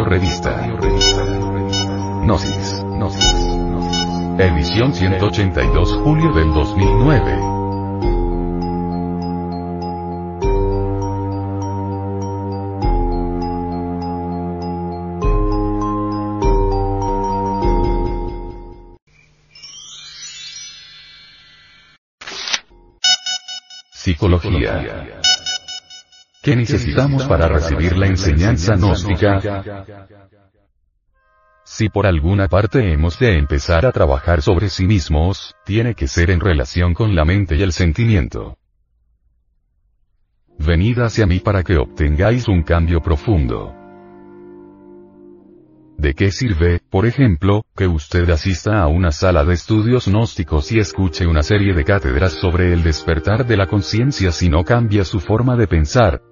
Radio Revista. Gnosis. Gnosis. Edición 182 julio del 2009. Psicología. ¿Qué necesitamos para recibir la enseñanza gnóstica? Si por alguna parte hemos de empezar a trabajar sobre sí mismos, tiene que ser en relación con la mente y el sentimiento. Venid hacia mí para que obtengáis un cambio profundo. ¿De qué sirve, por ejemplo, que usted asista a una sala de estudios gnósticos y escuche una serie de cátedras sobre el despertar de la conciencia si no cambia su forma de pensar?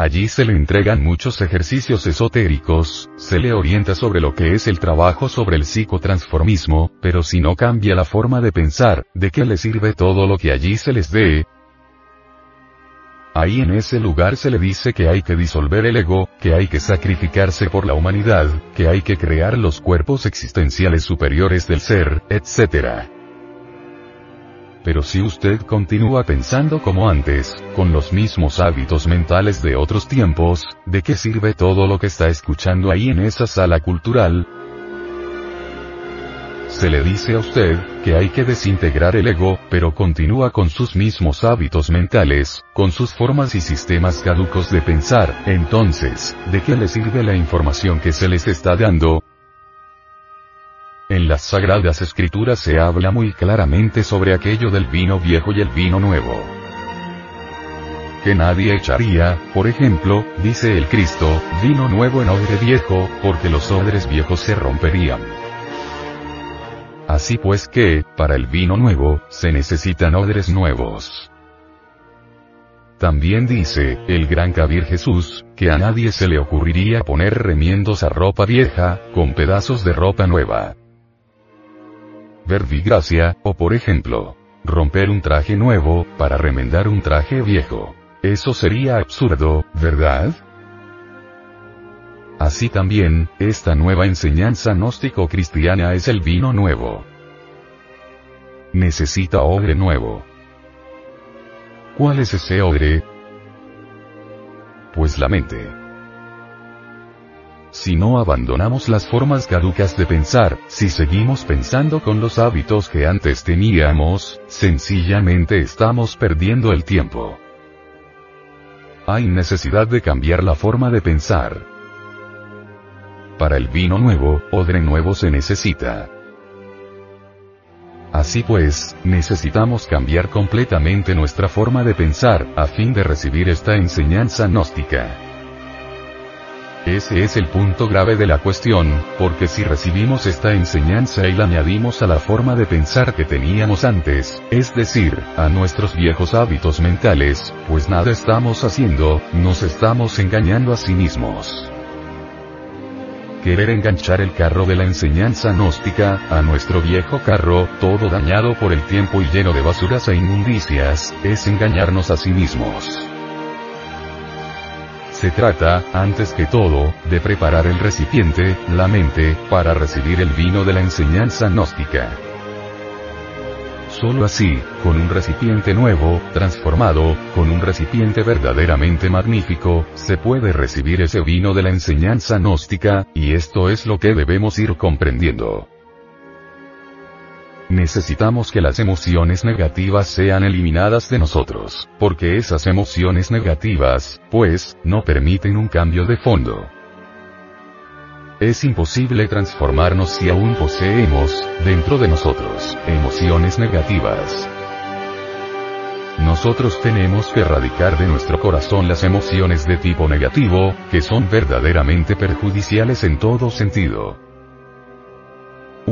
Allí se le entregan muchos ejercicios esotéricos, se le orienta sobre lo que es el trabajo sobre el psicotransformismo, pero si no cambia la forma de pensar, ¿de qué le sirve todo lo que allí se les dé? Ahí en ese lugar se le dice que hay que disolver el ego, que hay que sacrificarse por la humanidad, que hay que crear los cuerpos existenciales superiores del ser, etc. Pero si usted continúa pensando como antes, con los mismos hábitos mentales de otros tiempos, ¿de qué sirve todo lo que está escuchando ahí en esa sala cultural? Se le dice a usted, que hay que desintegrar el ego, pero continúa con sus mismos hábitos mentales, con sus formas y sistemas caducos de pensar, entonces, ¿de qué le sirve la información que se les está dando? En las sagradas escrituras se habla muy claramente sobre aquello del vino viejo y el vino nuevo. Que nadie echaría, por ejemplo, dice el Cristo, vino nuevo en odre viejo, porque los odres viejos se romperían. Así pues que, para el vino nuevo, se necesitan odres nuevos. También dice, el gran Kabir Jesús, que a nadie se le ocurriría poner remiendos a ropa vieja, con pedazos de ropa nueva. Verdigracia, o por ejemplo, romper un traje nuevo, para remendar un traje viejo. Eso sería absurdo, ¿verdad? Así también, esta nueva enseñanza gnóstico-cristiana es el vino nuevo. Necesita odre nuevo. ¿Cuál es ese odre? Pues la mente. Si no abandonamos las formas caducas de pensar, si seguimos pensando con los hábitos que antes teníamos, sencillamente estamos perdiendo el tiempo. Hay necesidad de cambiar la forma de pensar. Para el vino nuevo, odre nuevo se necesita. Así pues, necesitamos cambiar completamente nuestra forma de pensar, a fin de recibir esta enseñanza gnóstica. Ese es el punto grave de la cuestión, porque si recibimos esta enseñanza y la añadimos a la forma de pensar que teníamos antes, es decir, a nuestros viejos hábitos mentales, pues nada estamos haciendo, nos estamos engañando a sí mismos. Querer enganchar el carro de la enseñanza gnóstica, a nuestro viejo carro, todo dañado por el tiempo y lleno de basuras e inmundicias, es engañarnos a sí mismos. Se trata, antes que todo, de preparar el recipiente, la mente, para recibir el vino de la enseñanza gnóstica. Solo así, con un recipiente nuevo, transformado, con un recipiente verdaderamente magnífico, se puede recibir ese vino de la enseñanza gnóstica, y esto es lo que debemos ir comprendiendo. Necesitamos que las emociones negativas sean eliminadas de nosotros, porque esas emociones negativas, pues, no permiten un cambio de fondo. Es imposible transformarnos si aún poseemos, dentro de nosotros, emociones negativas. Nosotros tenemos que erradicar de nuestro corazón las emociones de tipo negativo, que son verdaderamente perjudiciales en todo sentido.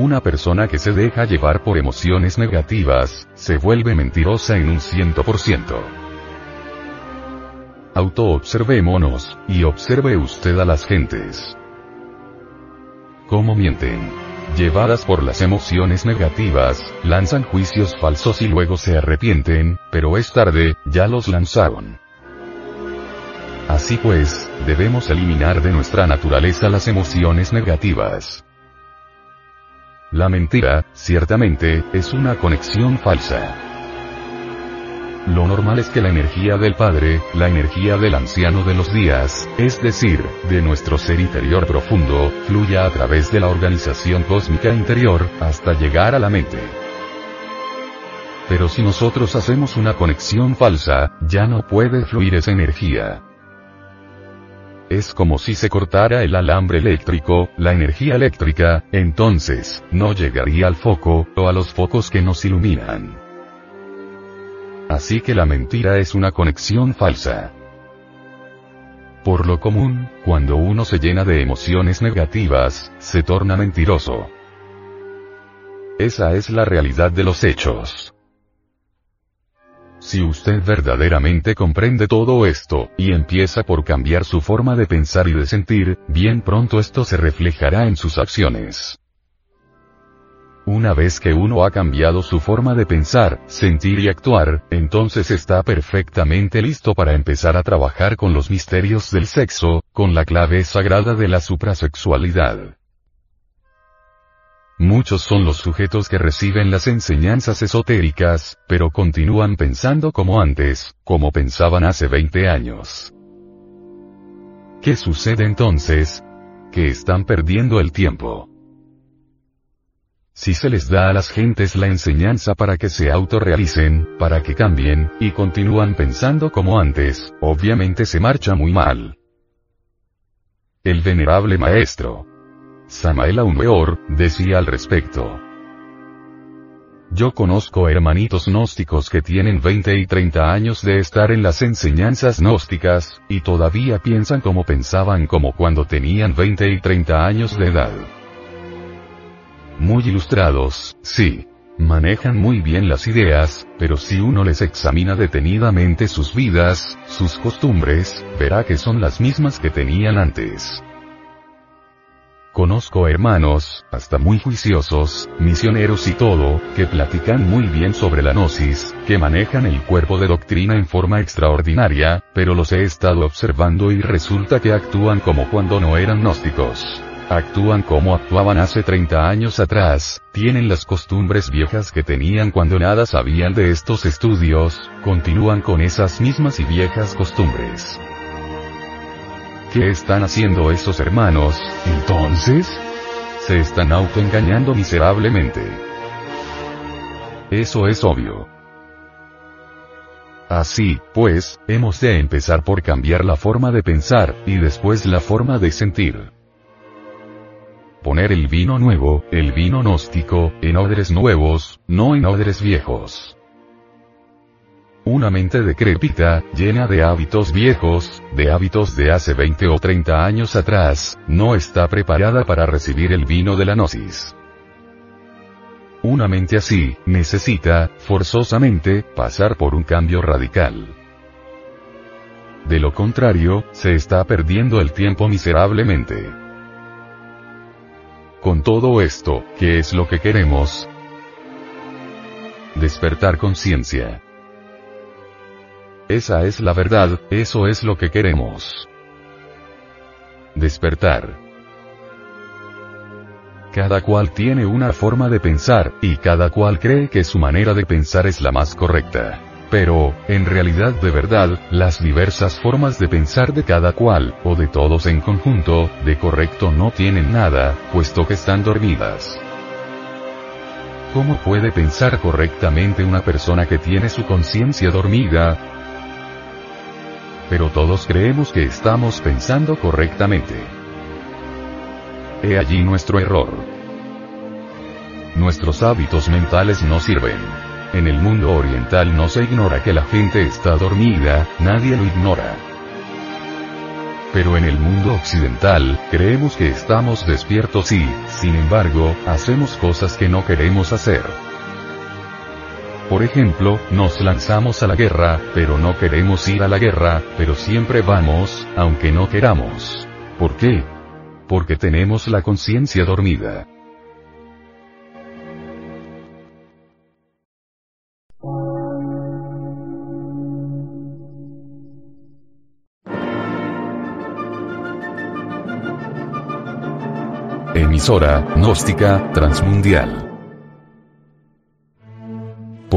Una persona que se deja llevar por emociones negativas, se vuelve mentirosa en un ciento por ciento. Autoobservémonos, y observe usted a las gentes cómo mienten. Llevadas por las emociones negativas, lanzan juicios falsos y luego se arrepienten, pero es tarde, ya los lanzaron. Así pues, debemos eliminar de nuestra naturaleza las emociones negativas. La mentira, ciertamente, es una conexión falsa. Lo normal es que la energía del Padre, la energía del anciano de los días, es decir, de nuestro ser interior profundo, fluya a través de la organización cósmica interior, hasta llegar a la mente. Pero si nosotros hacemos una conexión falsa, ya no puede fluir esa energía. Es como si se cortara el alambre eléctrico, la energía eléctrica, entonces, no llegaría al foco, o a los focos que nos iluminan. Así que la mentira es una conexión falsa. Por lo común, cuando uno se llena de emociones negativas, se torna mentiroso. Esa es la realidad de los hechos. Si usted verdaderamente comprende todo esto, y empieza por cambiar su forma de pensar y de sentir, bien pronto esto se reflejará en sus acciones. Una vez que uno ha cambiado su forma de pensar, sentir y actuar, entonces está perfectamente listo para empezar a trabajar con los misterios del sexo, con la clave sagrada de la suprasexualidad. Muchos son los sujetos que reciben las enseñanzas esotéricas, pero continúan pensando como antes, como pensaban hace 20 años. ¿Qué sucede entonces? Que están perdiendo el tiempo. Si se les da a las gentes la enseñanza para que se autorrealicen, para que cambien, y continúan pensando como antes, obviamente se marcha muy mal. El venerable maestro, Samael Aumeor, decía al respecto. Yo conozco hermanitos gnósticos que tienen 20 y 30 años de estar en las enseñanzas gnósticas, y todavía piensan como pensaban como cuando tenían 20 y 30 años de edad. Muy ilustrados, sí. Manejan muy bien las ideas, pero si uno les examina detenidamente sus vidas, sus costumbres, verá que son las mismas que tenían antes. Conozco hermanos, hasta muy juiciosos, misioneros y todo, que platican muy bien sobre la gnosis, que manejan el cuerpo de doctrina en forma extraordinaria, pero los he estado observando y resulta que actúan como cuando no eran gnósticos. Actúan como actuaban hace 30 años atrás, tienen las costumbres viejas que tenían cuando nada sabían de estos estudios, continúan con esas mismas y viejas costumbres. ¿Qué están haciendo esos hermanos, entonces? Se están autoengañando miserablemente. Eso es obvio. Así, pues, hemos de empezar por cambiar la forma de pensar, y después la forma de sentir. Poner el vino nuevo, el vino gnóstico, en odres nuevos, no en odres viejos. Una mente decrépita, llena de hábitos viejos, de hábitos de hace 20 o 30 años atrás, no está preparada para recibir el vino de la gnosis. Una mente así, necesita, forzosamente, pasar por un cambio radical. De lo contrario, se está perdiendo el tiempo miserablemente. Con todo esto, ¿qué es lo que queremos? Despertar conciencia. Esa es la verdad, eso es lo que queremos. Despertar. Cada cual tiene una forma de pensar, y cada cual cree que su manera de pensar es la más correcta. Pero, en realidad de verdad, las diversas formas de pensar de cada cual, o de todos en conjunto, de correcto no tienen nada, puesto que están dormidas. ¿Cómo puede pensar correctamente una persona que tiene su conciencia dormida? Pero todos creemos que estamos pensando correctamente. He allí nuestro error. Nuestros hábitos mentales no sirven. En el mundo oriental no se ignora que la gente está dormida, nadie lo ignora. Pero en el mundo occidental, creemos que estamos despiertos y, sin embargo, hacemos cosas que no queremos hacer. Por ejemplo, nos lanzamos a la guerra, pero no queremos ir a la guerra, pero siempre vamos, aunque no queramos. ¿Por qué? Porque tenemos la conciencia dormida. Emisora, gnóstica, transmundial